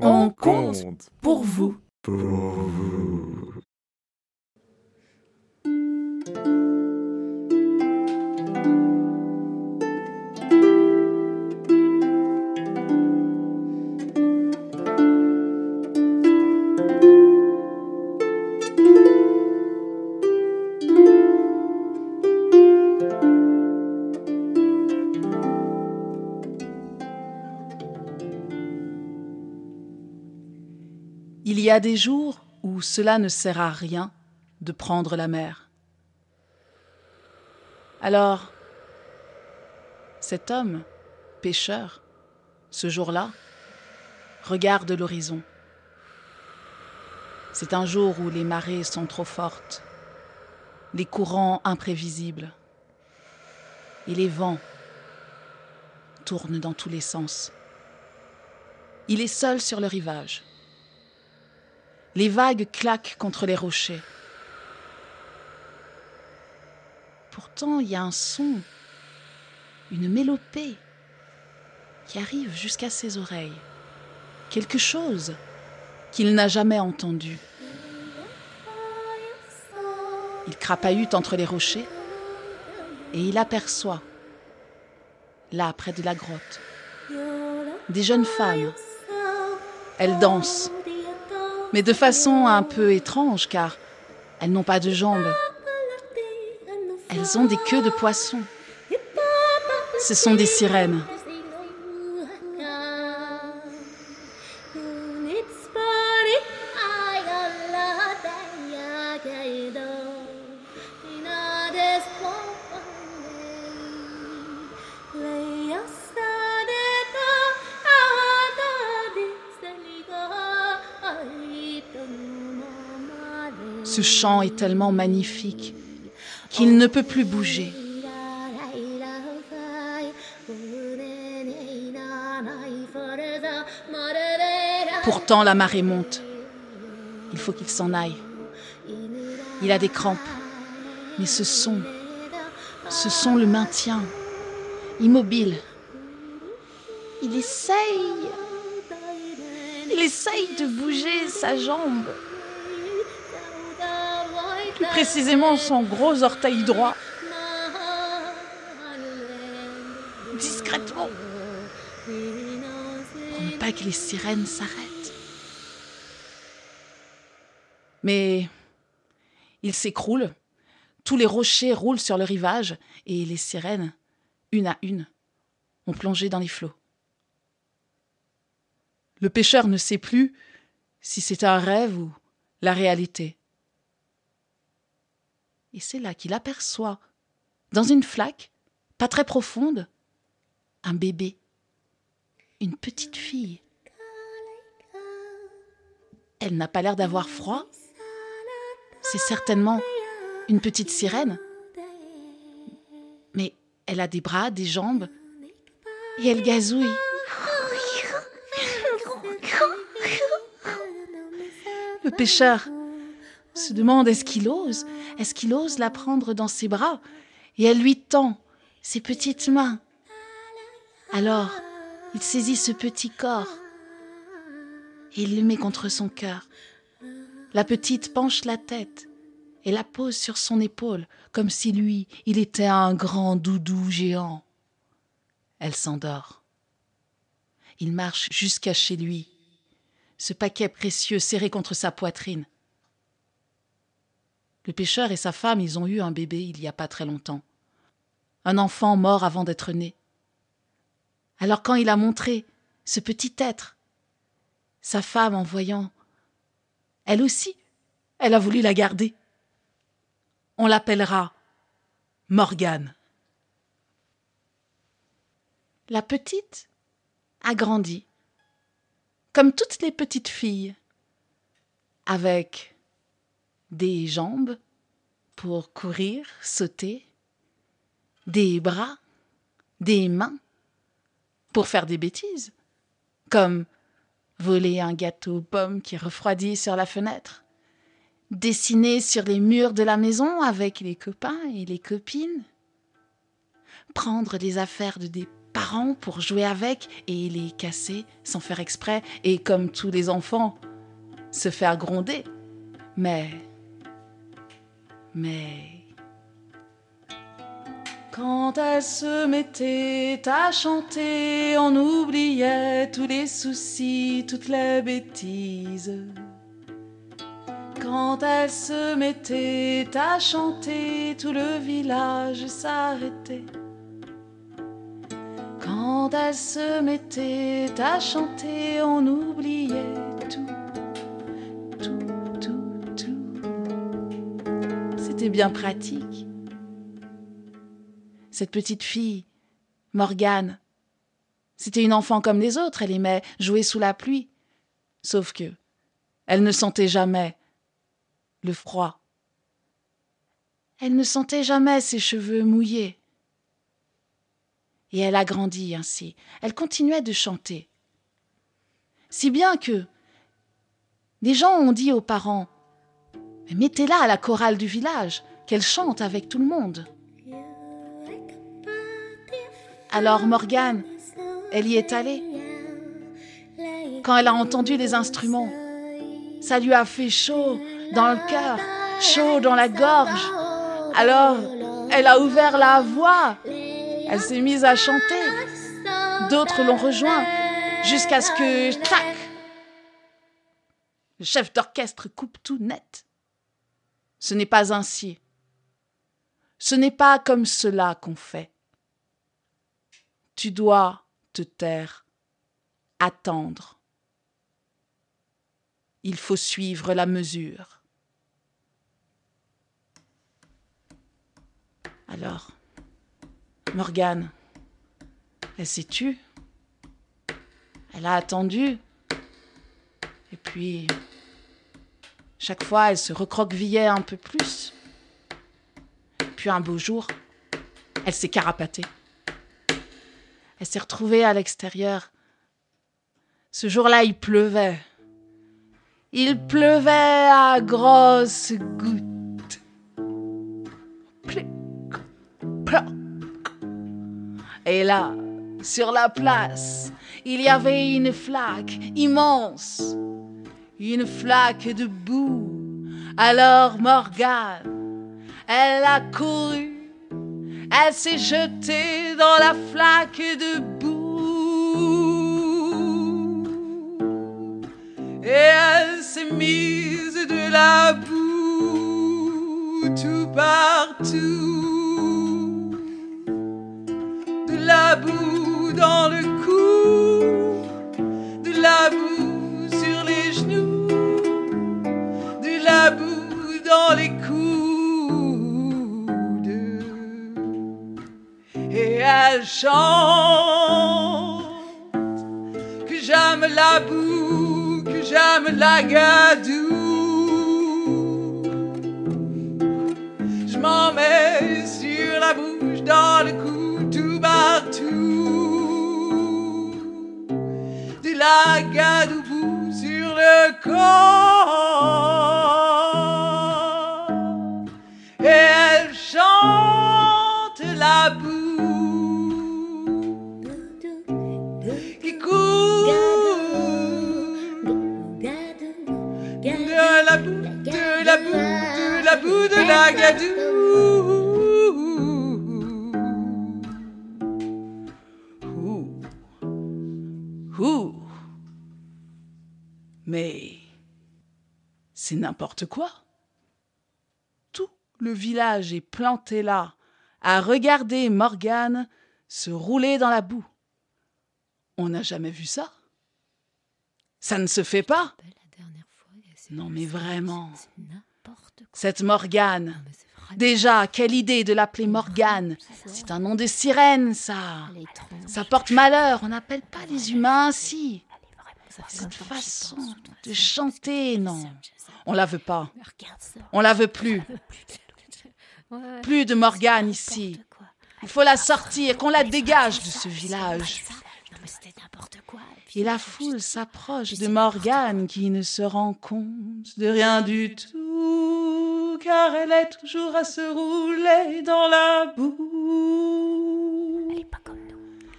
On compte pour vous. Pour vous. Il y a des jours où cela ne sert à rien de prendre la mer. Alors, cet homme, pêcheur, ce jour-là, regarde l'horizon. C'est un jour où les marées sont trop fortes, les courants imprévisibles, et les vents tournent dans tous les sens. Il est seul sur le rivage. Les vagues claquent contre les rochers. Pourtant, il y a un son, une mélopée qui arrive jusqu'à ses oreilles. Quelque chose qu'il n'a jamais entendu. Il crapahute entre les rochers et il aperçoit, là près de la grotte, des jeunes femmes. Elles dansent mais de façon un peu étrange car elles n'ont pas de jambes. Elles ont des queues de poisson. Ce sont des sirènes. Ce chant est tellement magnifique qu'il ne peut plus bouger. Pourtant, la marée monte. Il faut qu'il s'en aille. Il a des crampes. Mais ce son, ce son le maintient immobile. Il essaye. Il essaye de bouger sa jambe plus précisément son gros orteil droit. Discrètement. Pour ne pas que les sirènes s'arrêtent. Mais il s'écroule. Tous les rochers roulent sur le rivage et les sirènes, une à une, ont plongé dans les flots. Le pêcheur ne sait plus si c'est un rêve ou la réalité. Et c'est là qu'il aperçoit, dans une flaque, pas très profonde, un bébé, une petite fille. Elle n'a pas l'air d'avoir froid. C'est certainement une petite sirène. Mais elle a des bras, des jambes, et elle gazouille. Le pêcheur se demande est-ce qu'il ose? Est-ce qu'il ose la prendre dans ses bras? Et elle lui tend ses petites mains. Alors, il saisit ce petit corps et il le met contre son cœur. La petite penche la tête et la pose sur son épaule comme si lui, il était un grand doudou géant. Elle s'endort. Il marche jusqu'à chez lui, ce paquet précieux serré contre sa poitrine. Le pêcheur et sa femme, ils ont eu un bébé il n'y a pas très longtemps. Un enfant mort avant d'être né. Alors quand il a montré ce petit être, sa femme en voyant, elle aussi, elle a voulu la garder. On l'appellera Morgane. La petite a grandi, comme toutes les petites filles, avec des jambes pour courir, sauter, des bras, des mains pour faire des bêtises, comme voler un gâteau pomme qui refroidit sur la fenêtre, dessiner sur les murs de la maison avec les copains et les copines, prendre des affaires de des parents pour jouer avec et les casser sans faire exprès et comme tous les enfants, se faire gronder. Mais... Mais... Quand elle se mettait à chanter, on oubliait tous les soucis, toutes les bêtises. Quand elle se mettait à chanter, tout le village s'arrêtait. Quand elle se mettait à chanter, on oubliait Bien pratique. Cette petite fille, Morgane, c'était une enfant comme les autres, elle aimait jouer sous la pluie. Sauf que elle ne sentait jamais le froid. Elle ne sentait jamais ses cheveux mouillés. Et elle a grandi ainsi. Elle continuait de chanter. Si bien que des gens ont dit aux parents Mettez-la à la chorale du village, qu'elle chante avec tout le monde. Alors Morgane, elle y est allée. Quand elle a entendu les instruments, ça lui a fait chaud dans le cœur, chaud dans la gorge. Alors, elle a ouvert la voix. Elle s'est mise à chanter. D'autres l'ont rejoint jusqu'à ce que, tac, le chef d'orchestre coupe tout net. Ce n'est pas ainsi. Ce n'est pas comme cela qu'on fait. Tu dois te taire, attendre. Il faut suivre la mesure. Alors, Morgane, elle s'est tue. Elle a attendu. Et puis, chaque fois, elle se recroquevillait un peu plus. Puis un beau jour, elle s'est carapatée. Elle s'est retrouvée à l'extérieur. Ce jour-là, il pleuvait. Il pleuvait à grosses gouttes. Et là, sur la place, il y avait une flaque immense, une flaque de boue. Alors Morgane, elle a couru, elle s'est jetée dans la flaque de boue. Et elle s'est mise de la boue tout partout. la boue dans le chante que j'aime la boue, que j'aime la gadoue. Je m'en mets sur la bouche, dans le cou partout, de la gadoubou sur le corps, et elle chante la boue Mais c'est n'importe quoi. Tout le village est planté là, à regarder Morgane se rouler dans la boue. On n'a jamais vu ça. Ça ne se fait pas. Non mais vraiment. Cette Morgane. Déjà, quelle idée de l'appeler Morgane. C'est un nom de sirène, ça. Ça porte malheur. On n'appelle pas les humains ainsi. Cette façon de chanter, non. On la veut pas. On la veut plus. Plus de Morgane ici. Il faut la sortir, qu'on la dégage de ce village. Et la foule s'approche de Morgane qui ne se rend compte de rien du tout, car elle est toujours à se rouler dans la boue. Elle est pas comme nous.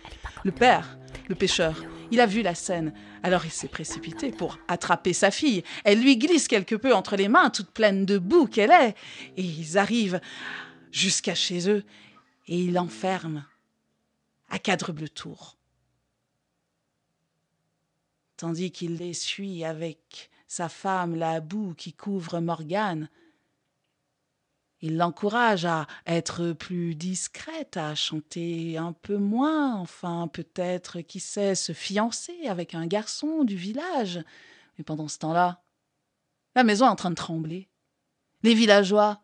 Elle est pas Le père, le pêcheur, il a vu la scène, alors il s'est précipité pour attraper sa fille. Elle lui glisse quelque peu entre les mains, toute pleine de boue qu'elle est, et ils arrivent jusqu'à chez eux, et il l'enferment à quadruple tour. Tandis qu'il essuie avec sa femme la boue qui couvre Morgane, il l'encourage à être plus discrète, à chanter un peu moins, enfin peut-être, qui sait, se fiancer avec un garçon du village. Mais pendant ce temps-là, la maison est en train de trembler. Les villageois,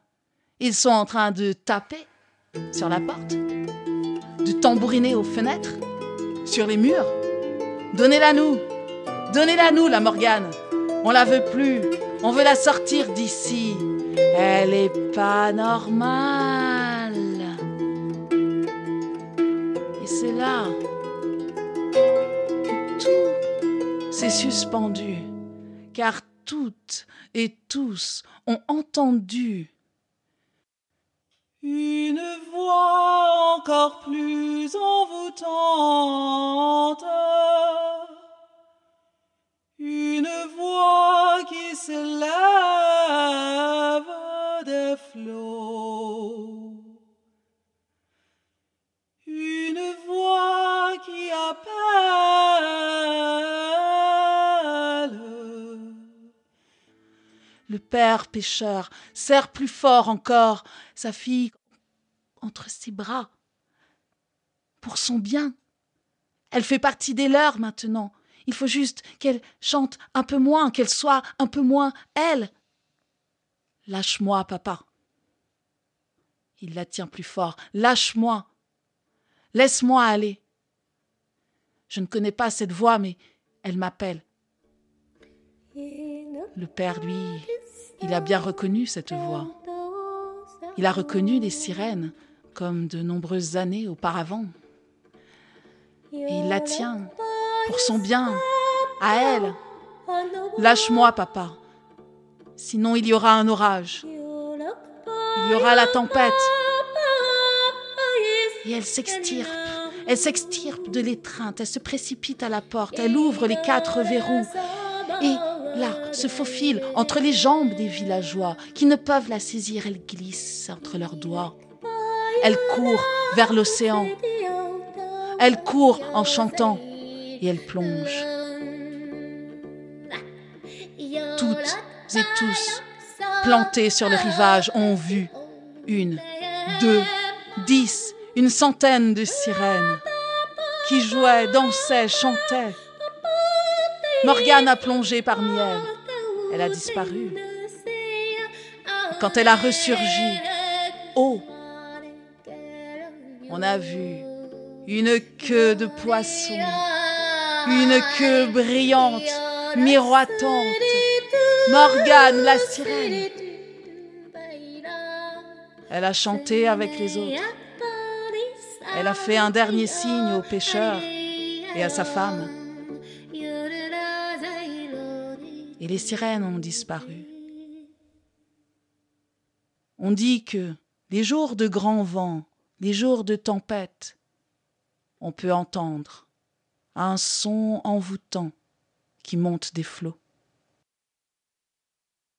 ils sont en train de taper sur la porte, de tambouriner aux fenêtres, sur les murs. Donnez-la nous, donnez-la nous, la Morgane. On la veut plus, on veut la sortir d'ici. Elle est pas normale. Et c'est là que tout s'est suspendu, car toutes et tous ont entendu une voix encore plus envoûtante, père pêcheur serre plus fort encore sa fille entre ses bras pour son bien. Elle fait partie des leurs maintenant. Il faut juste qu'elle chante un peu moins, qu'elle soit un peu moins elle. Lâche-moi, papa. Il la tient plus fort. Lâche-moi. Laisse-moi aller. Je ne connais pas cette voix, mais elle m'appelle. Le père, lui, il a bien reconnu cette voix. Il a reconnu les sirènes, comme de nombreuses années auparavant. Et il la tient pour son bien, à elle. Lâche-moi, papa. Sinon, il y aura un orage. Il y aura la tempête. Et elle s'extirpe. Elle s'extirpe de l'étreinte. Elle se précipite à la porte. Elle ouvre les quatre verrous. Et se faufile entre les jambes des villageois qui ne peuvent la saisir. Elle glisse entre leurs doigts. Elle court vers l'océan. Elle court en chantant et elle plonge. Toutes et tous, plantés sur le rivage, ont vu une, deux, dix, une centaine de sirènes qui jouaient, dansaient, chantaient. Morgane a plongé parmi elles. Elle a disparu. Quand elle a ressurgi, oh, on a vu une queue de poisson, une queue brillante, miroitante. Morgane, la sirène. Elle a chanté avec les autres. Elle a fait un dernier signe au pêcheur et à sa femme. Et les sirènes ont disparu. On dit que les jours de grand vent, les jours de tempête, on peut entendre un son envoûtant qui monte des flots.